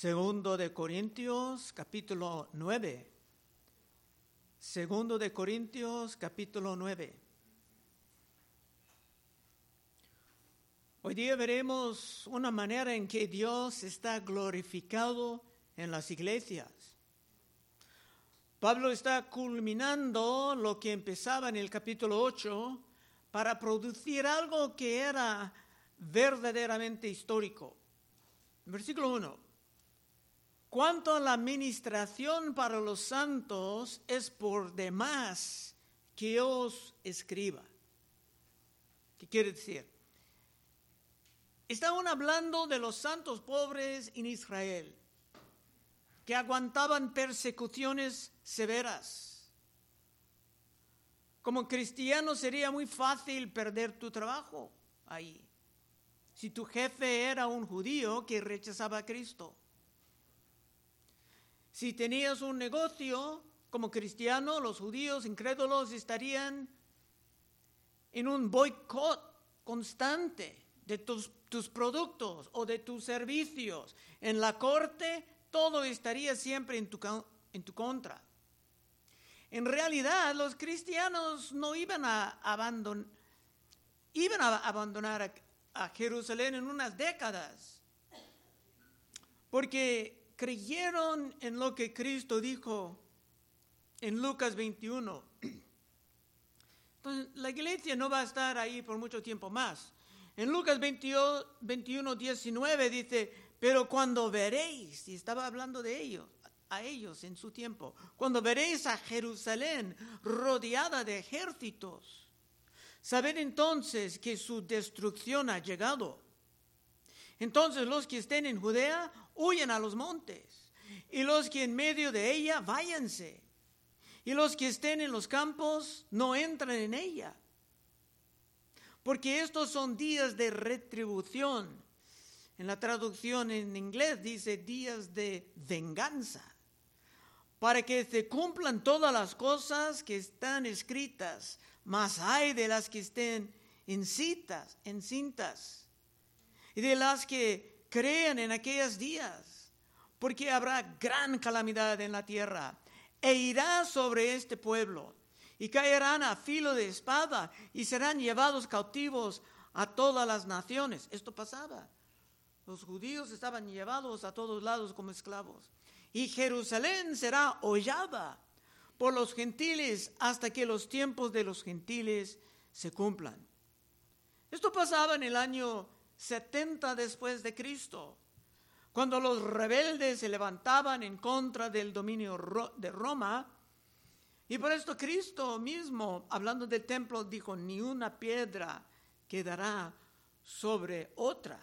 Segundo de Corintios, capítulo 9. Segundo de Corintios, capítulo 9. Hoy día veremos una manera en que Dios está glorificado en las iglesias. Pablo está culminando lo que empezaba en el capítulo 8 para producir algo que era verdaderamente histórico. Versículo 1. Cuanto a la administración para los santos es por demás que os escriba. ¿Qué quiere decir? Estaban hablando de los santos pobres en Israel, que aguantaban persecuciones severas. Como cristiano sería muy fácil perder tu trabajo ahí. Si tu jefe era un judío que rechazaba a Cristo. Si tenías un negocio como cristiano, los judíos incrédulos estarían en un boicot constante de tus, tus, productos o de tus servicios. En la corte todo estaría siempre en tu, en tu contra. En realidad los cristianos no iban a, abandonar, a abandonar a, a Jerusalén en unas décadas, porque creyeron en lo que Cristo dijo en Lucas 21. Entonces, la iglesia no va a estar ahí por mucho tiempo más. En Lucas 21, 21 19 dice, pero cuando veréis, y estaba hablando de ellos, a ellos en su tiempo, cuando veréis a Jerusalén rodeada de ejércitos, sabed entonces que su destrucción ha llegado. Entonces los que estén en Judea huyen a los montes, y los que en medio de ella váyanse, y los que estén en los campos no entran en ella porque estos son días de retribución. En la traducción en inglés dice días de venganza, para que se cumplan todas las cosas que están escritas, más hay de las que estén en citas, en cintas, y de las que crean en aquellos días, porque habrá gran calamidad en la tierra, e irá sobre este pueblo y caerán a filo de espada y serán llevados cautivos a todas las naciones. Esto pasaba. Los judíos estaban llevados a todos lados como esclavos. Y Jerusalén será hollada por los gentiles hasta que los tiempos de los gentiles se cumplan. Esto pasaba en el año 70 después de Cristo, cuando los rebeldes se levantaban en contra del dominio de Roma y por esto Cristo mismo, hablando del templo, dijo, ni una piedra quedará sobre otra.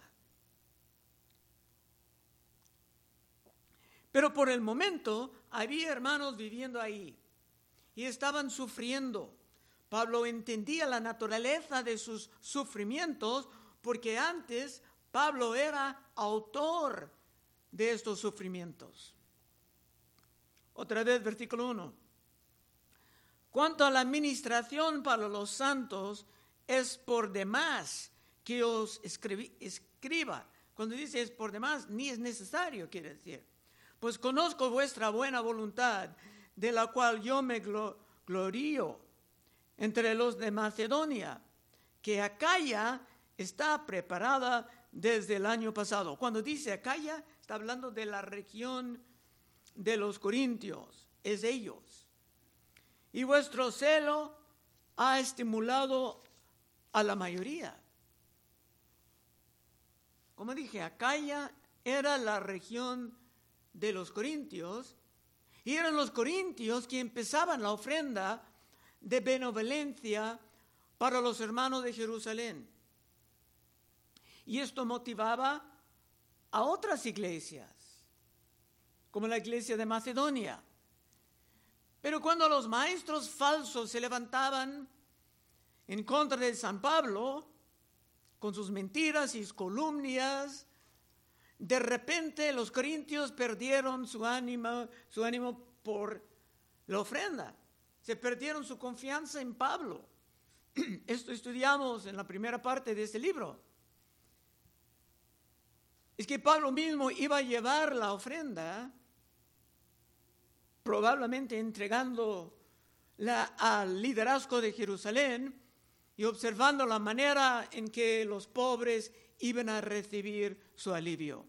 Pero por el momento había hermanos viviendo ahí y estaban sufriendo. Pablo entendía la naturaleza de sus sufrimientos porque antes Pablo era autor de estos sufrimientos. Otra vez, versículo 1. Cuanto a la administración para los santos, es por demás que os escriba. Cuando dice es por demás, ni es necesario, quiere decir. Pues conozco vuestra buena voluntad, de la cual yo me glorío entre los de Macedonia, que Acaya está preparada desde el año pasado. Cuando dice Acaya, está hablando de la región de los Corintios, es ellos. Y vuestro celo ha estimulado a la mayoría. Como dije, Acaya era la región de los corintios y eran los corintios que empezaban la ofrenda de benevolencia para los hermanos de Jerusalén. Y esto motivaba a otras iglesias, como la iglesia de Macedonia. Pero cuando los maestros falsos se levantaban en contra de San Pablo, con sus mentiras y sus columnias, de repente los corintios perdieron su ánimo, su ánimo por la ofrenda. Se perdieron su confianza en Pablo. Esto estudiamos en la primera parte de este libro. Es que Pablo mismo iba a llevar la ofrenda, probablemente entregando al liderazgo de Jerusalén y observando la manera en que los pobres iban a recibir su alivio.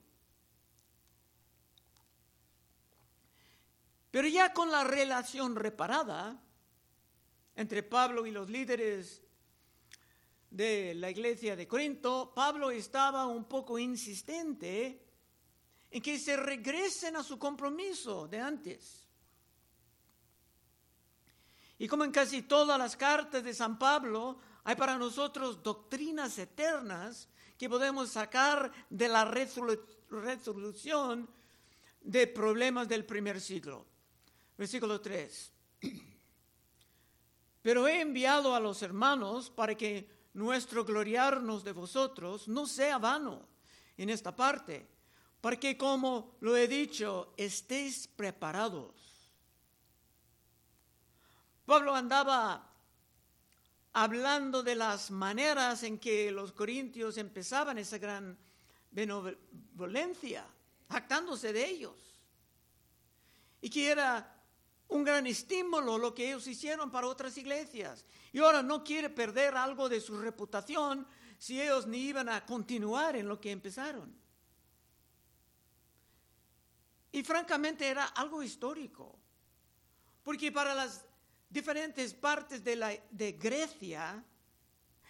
Pero ya con la relación reparada entre Pablo y los líderes de la iglesia de Corinto, Pablo estaba un poco insistente en que se regresen a su compromiso de antes. Y como en casi todas las cartas de San Pablo, hay para nosotros doctrinas eternas que podemos sacar de la resolución de problemas del primer siglo. Versículo 3. Pero he enviado a los hermanos para que nuestro gloriarnos de vosotros no sea vano en esta parte, para que como lo he dicho, estéis preparados Pablo andaba hablando de las maneras en que los corintios empezaban esa gran benevolencia, jactándose de ellos. Y que era un gran estímulo lo que ellos hicieron para otras iglesias. Y ahora no quiere perder algo de su reputación si ellos ni iban a continuar en lo que empezaron. Y francamente era algo histórico, porque para las diferentes partes de, la, de Grecia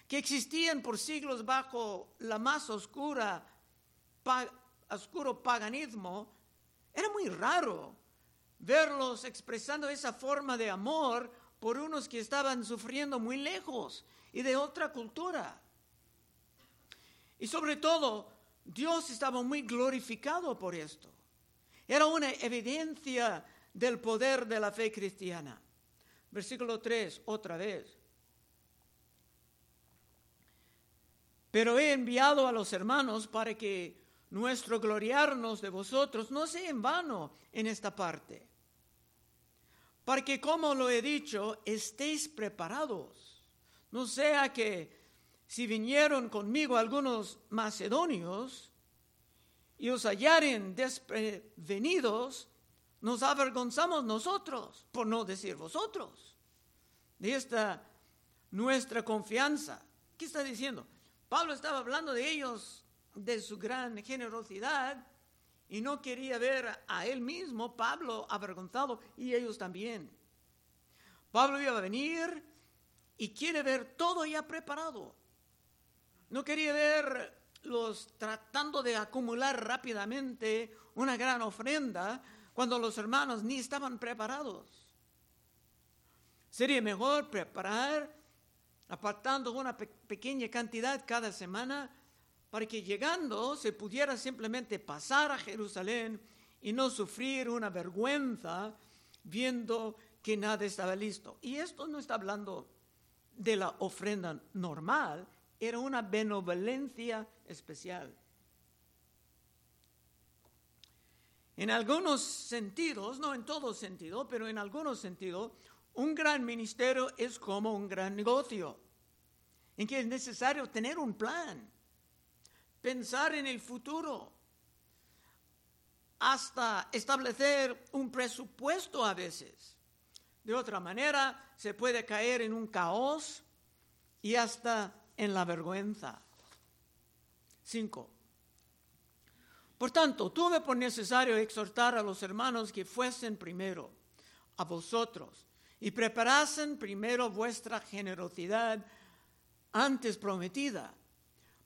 que existían por siglos bajo la más oscura, oscuro paganismo, era muy raro verlos expresando esa forma de amor por unos que estaban sufriendo muy lejos y de otra cultura. Y sobre todo, Dios estaba muy glorificado por esto. Era una evidencia del poder de la fe cristiana. Versículo 3, otra vez. Pero he enviado a los hermanos para que nuestro gloriarnos de vosotros no sea en vano en esta parte. Para que, como lo he dicho, estéis preparados. No sea que si vinieron conmigo algunos macedonios y os hallaren desprevenidos, nos avergonzamos nosotros, por no decir vosotros, de esta nuestra confianza. ¿Qué está diciendo? Pablo estaba hablando de ellos, de su gran generosidad, y no quería ver a él mismo, Pablo, avergonzado, y ellos también. Pablo iba a venir y quiere ver todo ya preparado. No quería verlos tratando de acumular rápidamente una gran ofrenda, cuando los hermanos ni estaban preparados. Sería mejor preparar, apartando una pequeña cantidad cada semana, para que llegando se pudiera simplemente pasar a Jerusalén y no sufrir una vergüenza viendo que nada estaba listo. Y esto no está hablando de la ofrenda normal, era una benevolencia especial. En algunos sentidos, no en todo sentido, pero en algunos sentidos, un gran ministerio es como un gran negocio, en que es necesario tener un plan, pensar en el futuro, hasta establecer un presupuesto a veces. De otra manera, se puede caer en un caos y hasta en la vergüenza. Cinco. Por tanto, tuve por necesario exhortar a los hermanos que fuesen primero a vosotros y preparasen primero vuestra generosidad antes prometida,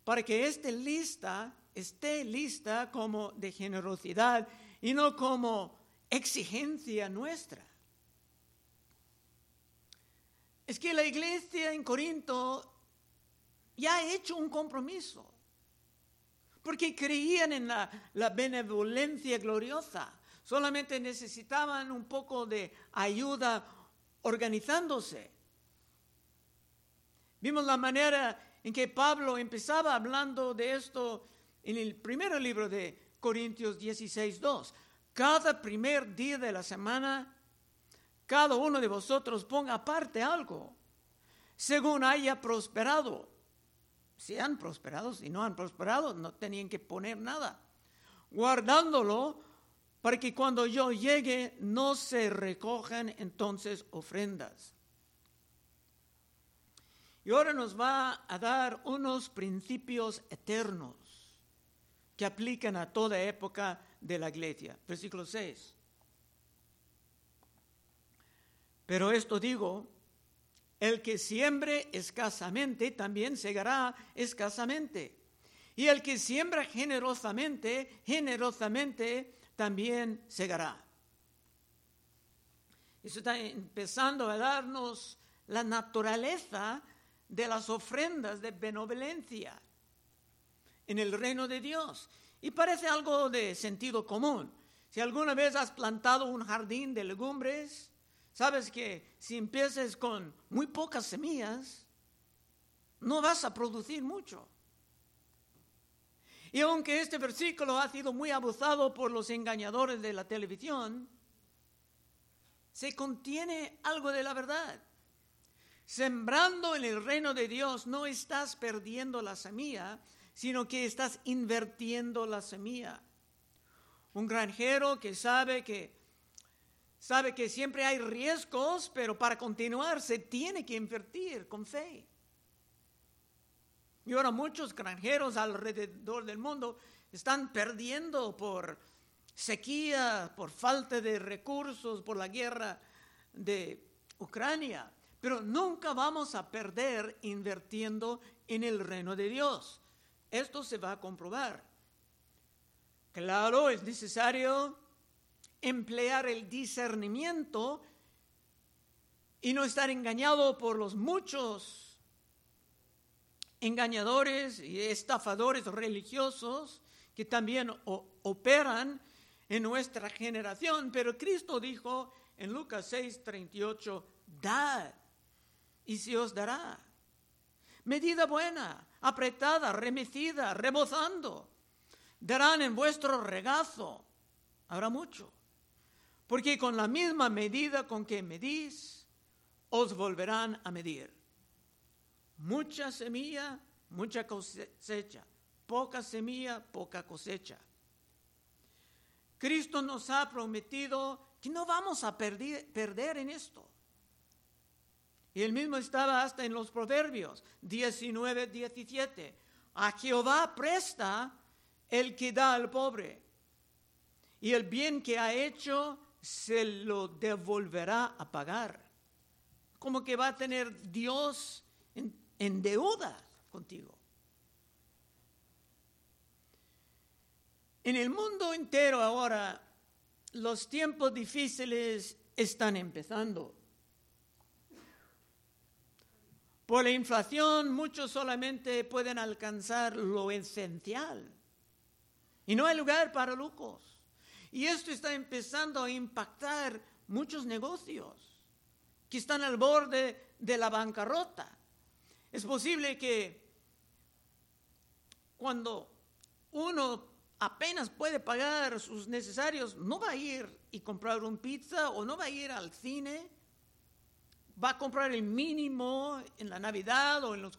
para que esté lista, esté lista como de generosidad y no como exigencia nuestra. Es que la iglesia en Corinto ya ha hecho un compromiso porque creían en la, benevolencia gloriosa. Solamente necesitaban un poco de ayuda organizándose. Vimos la manera en que Pablo empezaba hablando de esto en el primer libro de Corintios 16, 2. Cada primer día de la semana, cada uno de vosotros ponga aparte algo, según haya prosperado si han prosperado, si no han prosperado, no tenían que poner nada. guardándolo para que cuando yo llegue no se recojan entonces ofrendas. Y ahora nos va a dar unos principios eternos que aplican a toda época de la iglesia. Versículo 6. Pero esto digo, el que siembre escasamente también segará escasamente. Y el que siembra generosamente, generosamente también segará. Eso está empezando a darnos la naturaleza de las ofrendas de benevolencia en el reino de Dios. Y parece algo de sentido común. Si alguna vez has plantado un jardín de legumbres, sabes que si empiezas con muy pocas semillas, no vas a producir mucho. Y aunque este versículo ha sido muy abusado por los engañadores de la televisión, se contiene algo de la verdad. Sembrando en el reino de Dios no estás perdiendo la semilla, sino que estás invirtiendo la semilla. Un granjero que sabe que sabe que siempre hay riesgos, pero para continuar se tiene que invertir con fe. Y ahora muchos granjeros alrededor del mundo están perdiendo por sequía, por falta de recursos, por la guerra de Ucrania. Pero nunca vamos a perder invirtiendo en el reino de Dios. Esto se va a comprobar. Claro, es necesario emplear el discernimiento y no estar engañado por los muchos engañadores y estafadores religiosos que también operan en nuestra generación. Pero Cristo dijo en Lucas 6, 38, dad y se os dará. Medida buena, apretada, remecida, rebozando. Darán en vuestro regazo. Habrá mucho. Porque con la misma medida con que medís, os volverán a medir. Mucha semilla, mucha cosecha. Poca semilla, poca cosecha. Cristo nos ha prometido que no vamos a perder, perder en esto. Y él mismo estaba hasta en los Proverbios 19, 17. A Jehová presta el que da al pobre. Y el bien que ha hecho se lo devolverá a pagar. Como que va a tener Dios en, en deuda contigo. En el mundo entero ahora los tiempos difíciles están empezando. Por la inflación muchos solamente pueden alcanzar lo esencial y no hay lugar para lujos. Y esto está empezando a impactar muchos negocios que están al borde de la bancarrota. Es posible que cuando uno apenas puede pagar sus necesarios, no va a ir y comprar un pizza o no va a ir al cine va a comprar el mínimo en la Navidad o en los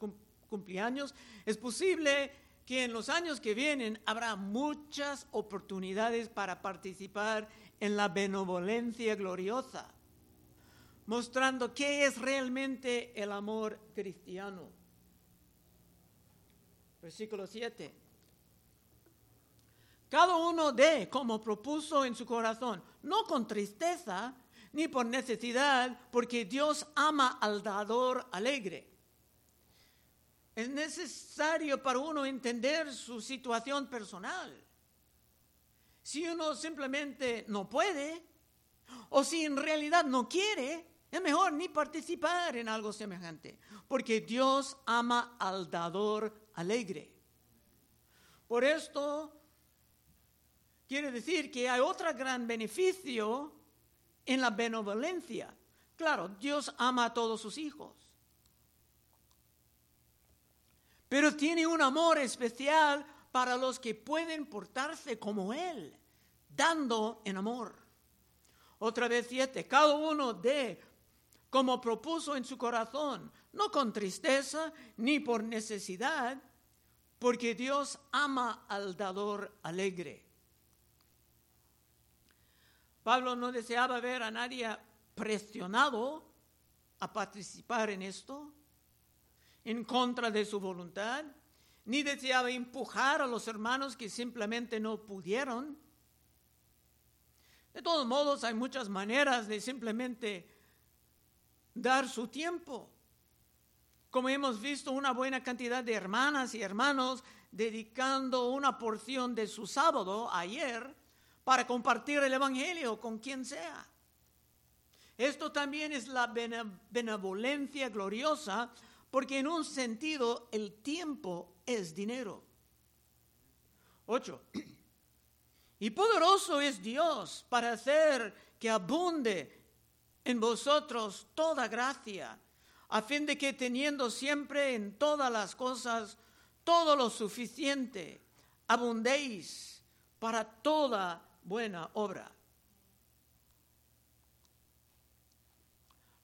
cumpleaños, es posible que en los años que vienen habrá muchas oportunidades para participar en la benevolencia gloriosa, mostrando qué es realmente el amor cristiano. Versículo 7. Cada uno dé como propuso en su corazón, no con tristeza, ni por necesidad, porque Dios ama al dador alegre. Es necesario para uno entender su situación personal. Si uno simplemente no puede, o si en realidad no quiere, es mejor ni participar en algo semejante, porque Dios ama al dador alegre. Por esto, quiere decir que hay otro gran beneficio en la benevolencia. Claro, Dios ama a todos sus hijos. Pero tiene un amor especial para los que pueden portarse como Él, dando en amor. Otra vez siete, cada uno de como propuso en su corazón, no con tristeza ni por necesidad, porque Dios ama al dador alegre. Pablo no deseaba ver a nadie presionado a participar en esto en contra de su voluntad, ni deseaba empujar a los hermanos que simplemente no pudieron. De todos modos, hay muchas maneras de simplemente dar su tiempo. Como hemos visto, una buena cantidad de hermanas y hermanos dedicando una porción de su sábado ayer para compartir el Evangelio con quien sea. Esto también es la benevolencia gloriosa porque en un sentido el tiempo es dinero. 8. Y poderoso es Dios para hacer que abunde en vosotros toda gracia, a fin de que teniendo siempre en todas las cosas todo lo suficiente, abundéis para toda buena obra.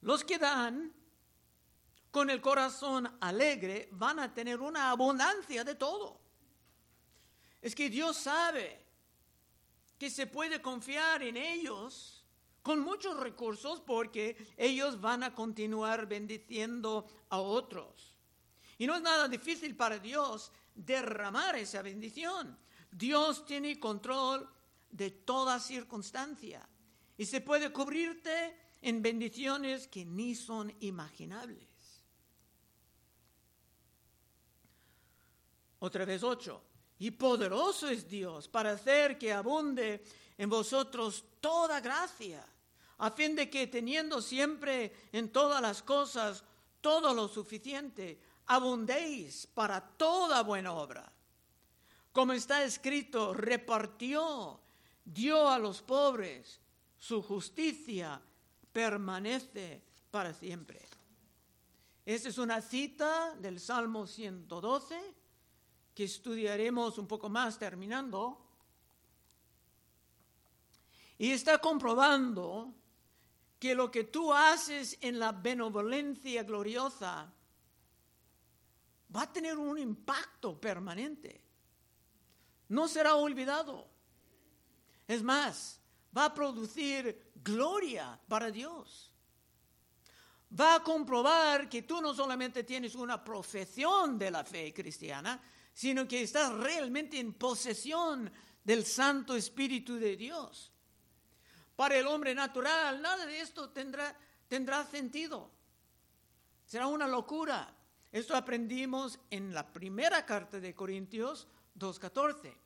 Los que dan con el corazón alegre van a tener una abundancia de todo. Es que Dios sabe que se puede confiar en ellos con muchos recursos porque ellos van a continuar bendiciendo a otros. Y no es nada difícil para Dios derramar esa bendición. Dios tiene control de toda circunstancia y se puede cubrirte en bendiciones que ni son imaginables. Otra vez ocho. Y poderoso es Dios para hacer que abunde en vosotros toda gracia, a fin de que teniendo siempre en todas las cosas todo lo suficiente, abundéis para toda buena obra. Como está escrito, repartió, dio a los pobres, su justicia permanece para siempre. Esta es una cita del Salmo 112 que estudiaremos un poco más terminando. Y está comprobando que lo que tú haces en la benevolencia gloriosa va a tener un impacto permanente. No será olvidado. Es más, va a producir gloria para Dios. Va a comprobar que tú no solamente tienes una profesión de la fe cristiana, sino que estás realmente en posesión del Santo Espíritu de Dios. Para el hombre natural, nada de esto tendrá, tendrá sentido. Será una locura. Esto aprendimos en la primera carta de Corintios 2.14.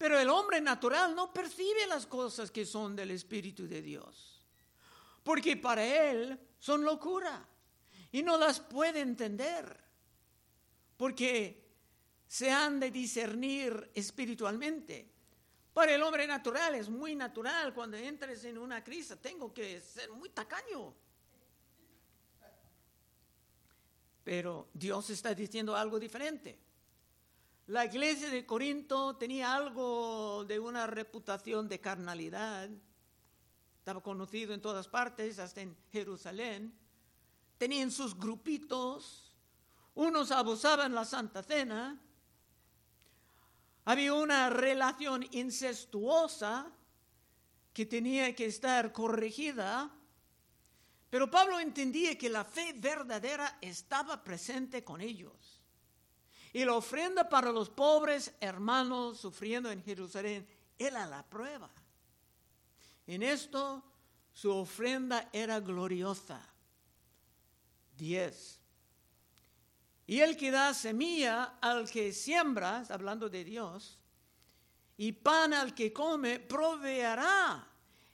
Pero el hombre natural no percibe las cosas que son del Espíritu de Dios, porque para él son locura y no las puede entender, porque se han de discernir espiritualmente. Para el hombre natural es muy natural cuando entres en una crisis, tengo que ser muy tacaño. Pero Dios está diciendo algo diferente. La iglesia de Corinto tenía algo de una reputación de carnalidad. Estaba conocido en todas partes, hasta en Jerusalén. Tenían sus grupitos. Unos abusaban la Santa Cena. Había una relación incestuosa que tenía que estar corregida. Pero Pablo entendía que la fe verdadera estaba presente con ellos. Y la ofrenda para los pobres hermanos sufriendo en Jerusalén era la prueba. En esto su ofrenda era gloriosa. 10. Y el que da semilla al que siembra, hablando de Dios, y pan al que come, proveerá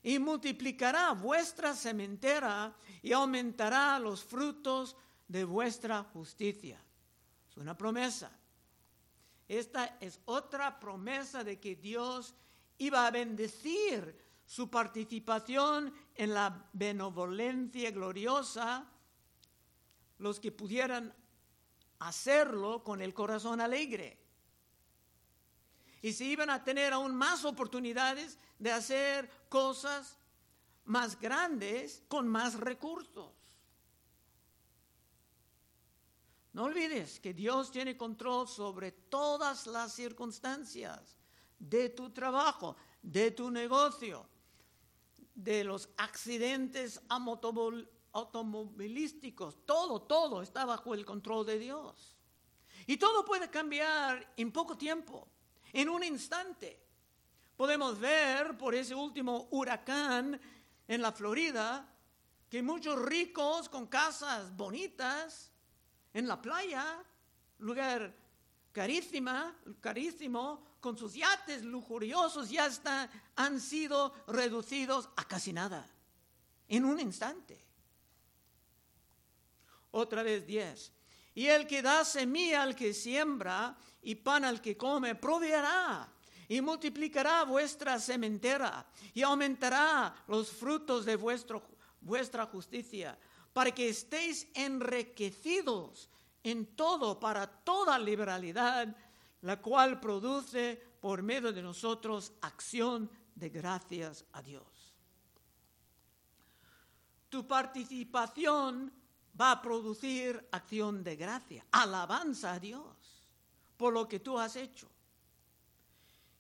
y multiplicará vuestra sementera y aumentará los frutos de vuestra justicia una promesa. Esta es otra promesa de que Dios iba a bendecir su participación en la benevolencia gloriosa, los que pudieran hacerlo con el corazón alegre. Y se iban a tener aún más oportunidades de hacer cosas más grandes con más recursos. No olvides que Dios tiene control sobre todas las circunstancias de tu trabajo, de tu negocio, de los accidentes automovilísticos, todo, todo está bajo el control de Dios. Y todo puede cambiar en poco tiempo, en un instante. Podemos ver por ese último huracán en la Florida que muchos ricos con casas bonitas en la playa, lugar carísima, carísimo, con sus yates lujuriosos ya están, han sido reducidos a casi nada, en un instante. Otra vez diez. Y el que da semilla al que siembra y pan al que come, proveerá y multiplicará vuestra sementera y aumentará los frutos de vuestro, vuestra justicia, para que estéis enriquecidos en todo, para toda liberalidad, la cual produce por medio de nosotros acción de gracias a Dios. Tu participación va a producir acción de gracia, alabanza a Dios por lo que tú has hecho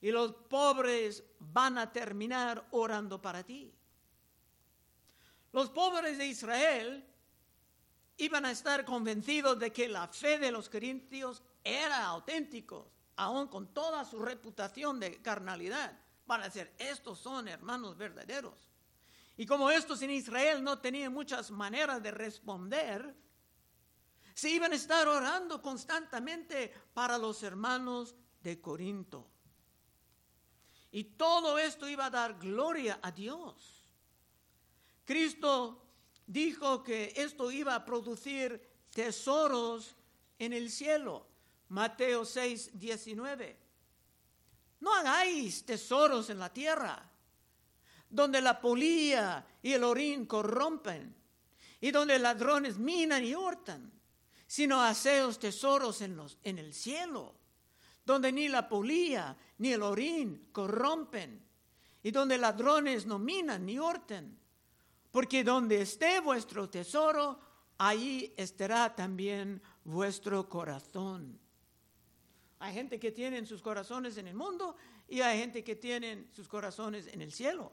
y los pobres van a terminar orando para ti. Los pobres de Israel iban a estar convencidos de que la fe de los corintios era auténtica, aun con toda su reputación de carnalidad. Van a decir, estos son hermanos verdaderos. Y como estos en Israel no tenían muchas maneras de responder, se iban a estar orando constantemente para los hermanos de Corinto. Y todo esto iba a dar gloria a Dios. Cristo dijo que esto iba a producir tesoros en el cielo. Mateo 6, 19. No hagáis tesoros en la tierra, donde la polilla y el orín corrompen, y donde ladrones minan y hurtan, sino haceos tesoros en, los, en el cielo donde ni la polilla ni el orín corrompen, y donde ladrones no minan ni hurten. Porque donde esté vuestro tesoro, ahí estará también vuestro corazón. Hay gente que tiene sus corazones en el mundo y hay gente que tiene sus corazones en el cielo.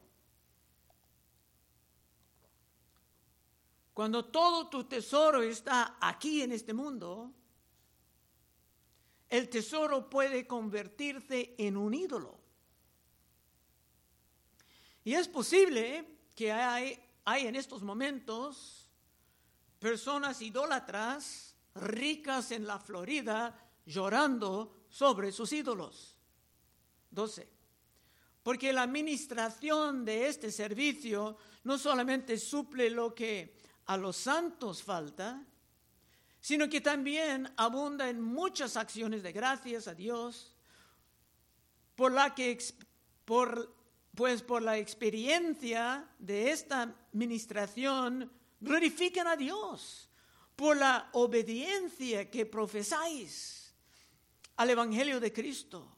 Cuando todo tu tesoro está aquí en este mundo, el tesoro puede convertirse en un ídolo. Y es posible que hay, hay en estos momentos personas idólatras ricas en la Florida llorando sobre sus ídolos. 12. Porque la administración de este servicio no solamente suple lo que a los santos falta, sino que también abunda en muchas acciones de gracias a Dios, por la que, por, pues por la experiencia de esta administración, glorifican a Dios, por la obediencia que profesáis al Evangelio de Cristo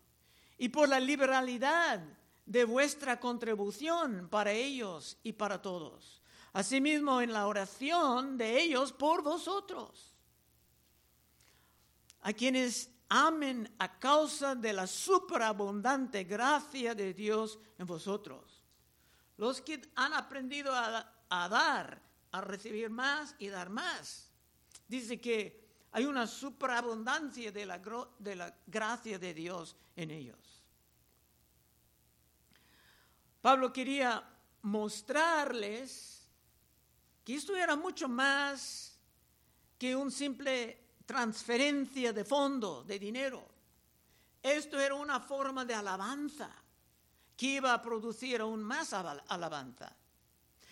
y por la liberalidad de vuestra contribución para ellos y para todos. Asimismo, en la oración de ellos por vosotros a quienes amen a causa de la superabundante gracia de Dios en vosotros. Los que han aprendido a, dar, a recibir más y dar más. Dice que hay una superabundancia de la, de la gracia de Dios en ellos. Pablo quería mostrarles que esto era mucho más que un simple transferencia de fondo, de dinero. Esto era una forma de alabanza que iba a producir aún más alabanza.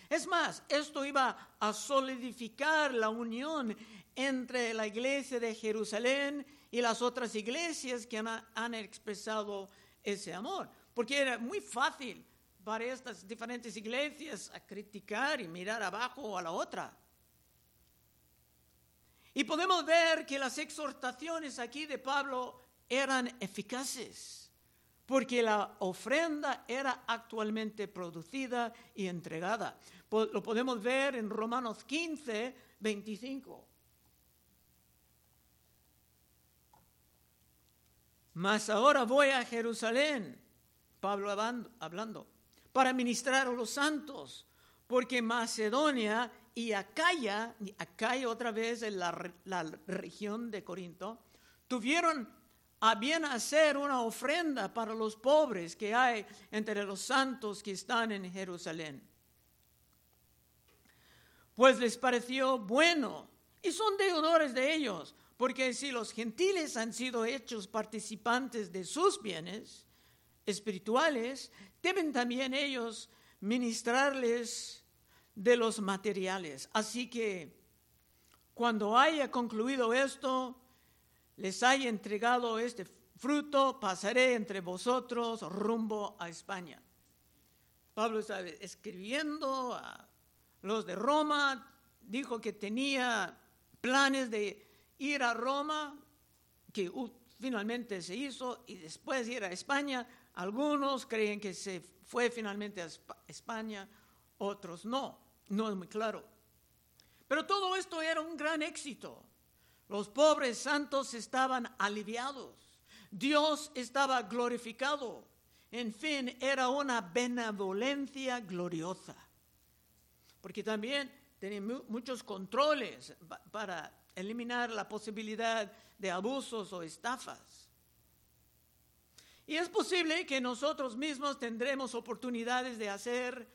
Es más, esto iba a solidificar la unión entre la iglesia de Jerusalén y las otras iglesias que han, expresado ese amor. Porque era muy fácil para estas diferentes iglesias a criticar y mirar abajo a la otra. Y podemos ver que las exhortaciones aquí de Pablo eran eficaces, porque la ofrenda era actualmente producida y entregada. Lo podemos ver en Romanos 15, 25. Mas ahora voy a Jerusalén, Pablo hablando, para ministrar a los santos, porque Macedonia y Acaya, Acaya otra vez en la, la región de Corinto, tuvieron a bien hacer una ofrenda para los pobres que hay entre los santos que están en Jerusalén. Pues les pareció bueno y son deudores de ellos, porque si los gentiles han sido hechos participantes de sus bienes espirituales, deben también ellos ministrarles de los materiales. Así que cuando haya concluido esto, les haya entregado este fruto, pasaré entre vosotros rumbo a España. Pablo está escribiendo a los de Roma, dijo que tenía planes de ir a Roma, que finalmente se hizo, y después ir a España. Algunos creen que se fue finalmente a España, otros no, no es muy claro. Pero todo esto era un gran éxito. Los pobres santos estaban aliviados. Dios estaba glorificado. En fin, era una benevolencia gloriosa. Porque también tenía muchos controles para eliminar la posibilidad de abusos o estafas. Y es posible que nosotros mismos tendremos oportunidades de hacer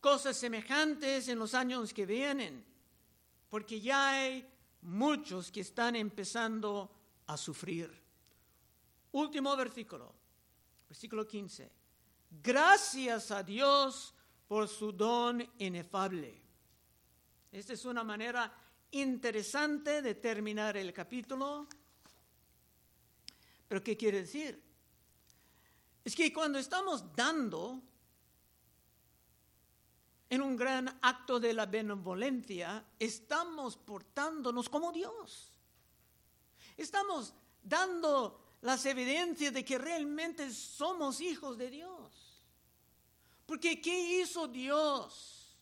cosas semejantes en los años que vienen, porque ya hay muchos que están empezando a sufrir. Último versículo, versículo 15. Gracias a Dios por su don inefable. Esta es una manera interesante de terminar el capítulo. Pero ¿qué quiere decir? Es que cuando estamos dando en un gran acto de la benevolencia, estamos portándonos como Dios. Estamos dando las evidencias de que realmente somos hijos de Dios. Porque ¿qué hizo Dios?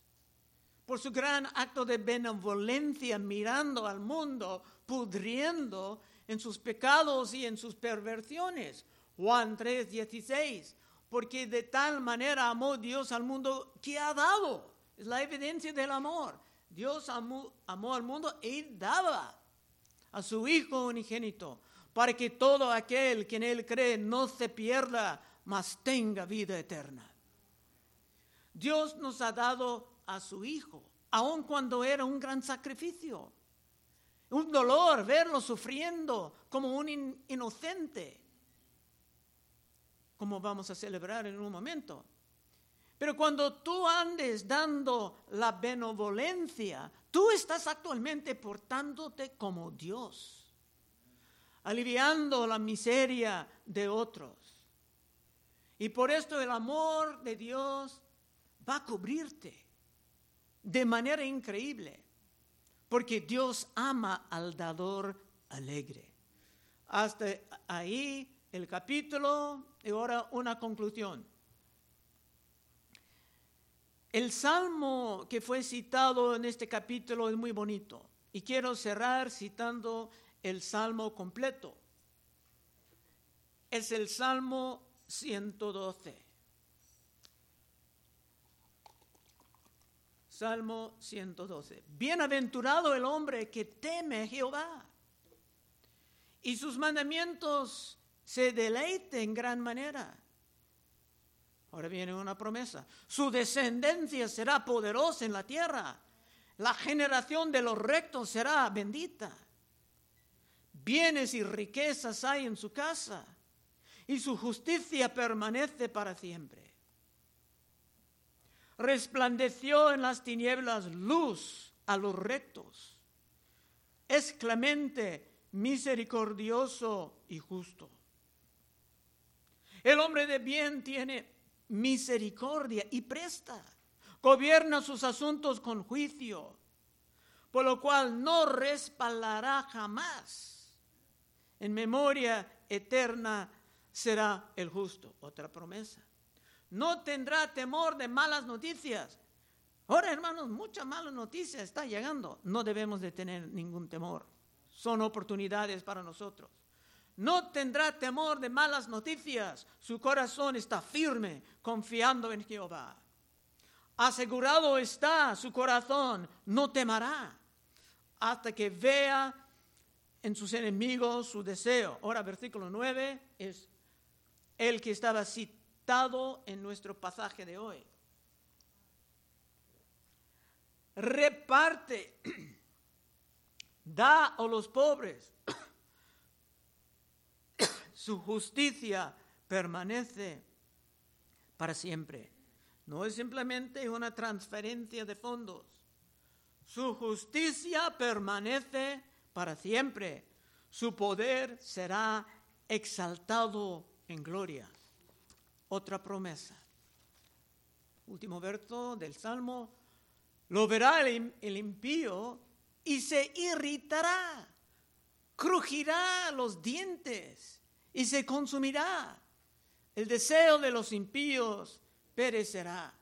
Por su gran acto de benevolencia mirando al mundo, pudriendo en sus pecados y en sus perversiones. Juan 3, 16 porque de tal manera amó Dios al mundo que ha dado. Es la evidencia del amor. Dios amó, al mundo y daba a su Hijo unigénito para que todo aquel que en Él cree no se pierda, mas tenga vida eterna. Dios nos ha dado a su Hijo, aun cuando era un gran sacrificio. Un dolor verlo sufriendo como un inocente como vamos a celebrar en un momento. Pero cuando tú andes dando la benevolencia, tú estás actualmente portándote como Dios, aliviando la miseria de otros. Y por esto el amor de Dios va a cubrirte de manera increíble, porque Dios ama al dador alegre. Hasta ahí el capítulo y ahora una conclusión. El salmo que fue citado en este capítulo es muy bonito y quiero cerrar citando el salmo completo. Es el salmo 112. Salmo 112. Bienaventurado el hombre que teme a Jehová y sus mandamientos se deleite en gran manera. Ahora viene una promesa. Su descendencia será poderosa en la tierra. La generación de los rectos será bendita. Bienes y riquezas hay en su casa. Y su justicia permanece para siempre. Resplandeció en las tinieblas luz a los rectos. Es clemente, misericordioso y justo. El hombre de bien tiene misericordia y presta. Gobierna sus asuntos con juicio, por lo cual no respaldará jamás. En memoria eterna será el justo. Otra promesa. No tendrá temor de malas noticias. Ahora, hermanos, muchas malas noticias está llegando. No debemos de tener ningún temor. Son oportunidades para nosotros. No tendrá temor de malas noticias. Su corazón está firme, confiando en Jehová. Asegurado está su corazón, no temerá hasta que vea en sus enemigos su deseo. Ahora, versículo 9 es el que estaba citado en nuestro pasaje de hoy. Reparte, da a los pobres. Su justicia permanece para siempre. No es simplemente una transferencia de fondos. Su justicia permanece para siempre. Su poder será exaltado en gloria. Otra promesa. Último verso del Salmo. Lo verá el, impío y se irritará. Crujirá los dientes y se consumirá. El deseo de los impíos perecerá.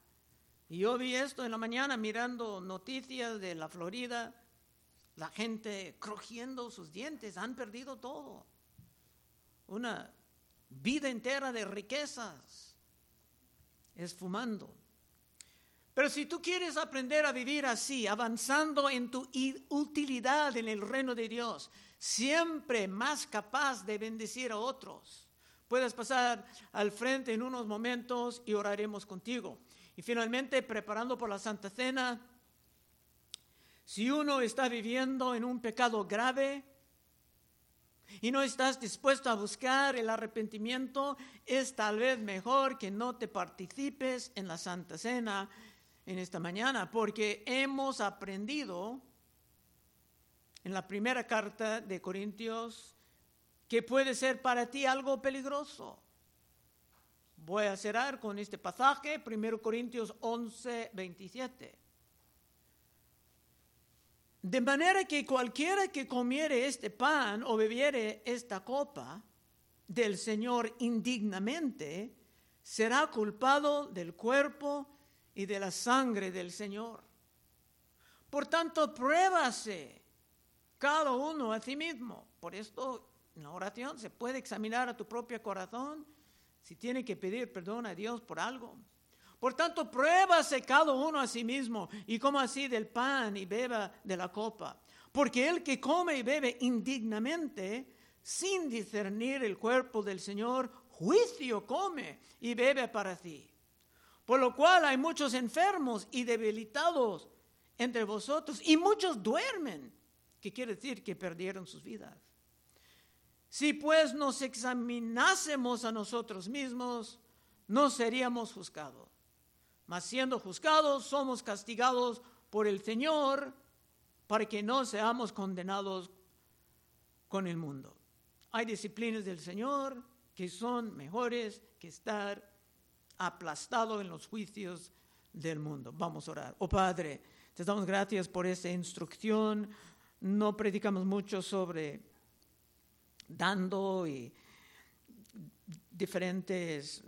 Y yo vi esto en la mañana mirando noticias de la Florida, la gente crujiendo sus dientes, han perdido todo. Una vida entera de riquezas, esfumando. Pero si tú quieres aprender a vivir así, avanzando en tu utilidad en el reino de Dios, siempre más capaz de bendecir a otros, Puedes pasar al frente en unos momentos y oraremos contigo. Y finalmente, preparando por la Santa Cena, si uno está viviendo en un pecado grave y no estás dispuesto a buscar el arrepentimiento, es tal vez mejor que no te participes en la Santa Cena en esta mañana, porque hemos aprendido en la primera carta de Corintios que puede ser para ti algo peligroso. Voy a cerrar con este pasaje, 1 Corintios 11, 27. De manera que cualquiera que comiere este pan o bebiere esta copa del Señor indignamente, será culpado del cuerpo y de la sangre del Señor. Por tanto, pruébase cada uno a sí mismo. Por esto en la oración se puede examinar a tu propio corazón si tiene que pedir perdón a Dios por algo. Por tanto, pruébase cada uno a sí mismo y coma así del pan y beba de la copa. Porque el que come y bebe indignamente, sin discernir el cuerpo del Señor, juicio come y bebe para sí. Por lo cual hay muchos enfermos y debilitados entre vosotros y muchos duermen, que quiere decir que perdieron sus vidas. Si pues nos examinásemos a nosotros mismos, no seríamos juzgados. Mas siendo juzgados, somos castigados por el Señor para que no seamos condenados con el mundo. Hay disciplinas del Señor que son mejores que estar aplastado en los juicios del mundo. Vamos a orar. Oh Padre, te damos gracias por esta instrucción. No predicamos mucho sobre dando y diferentes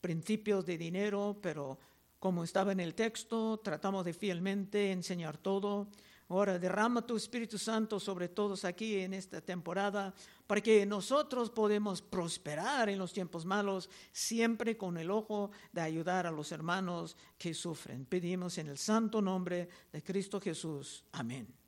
principios de dinero, pero como estaba en el texto, tratamos de fielmente enseñar todo. Ahora derrama tu Espíritu Santo sobre todos aquí en esta temporada para que nosotros podemos prosperar en los tiempos malos, siempre con el ojo de ayudar a los hermanos que sufren. Pedimos en el santo nombre de Cristo Jesús. Amén.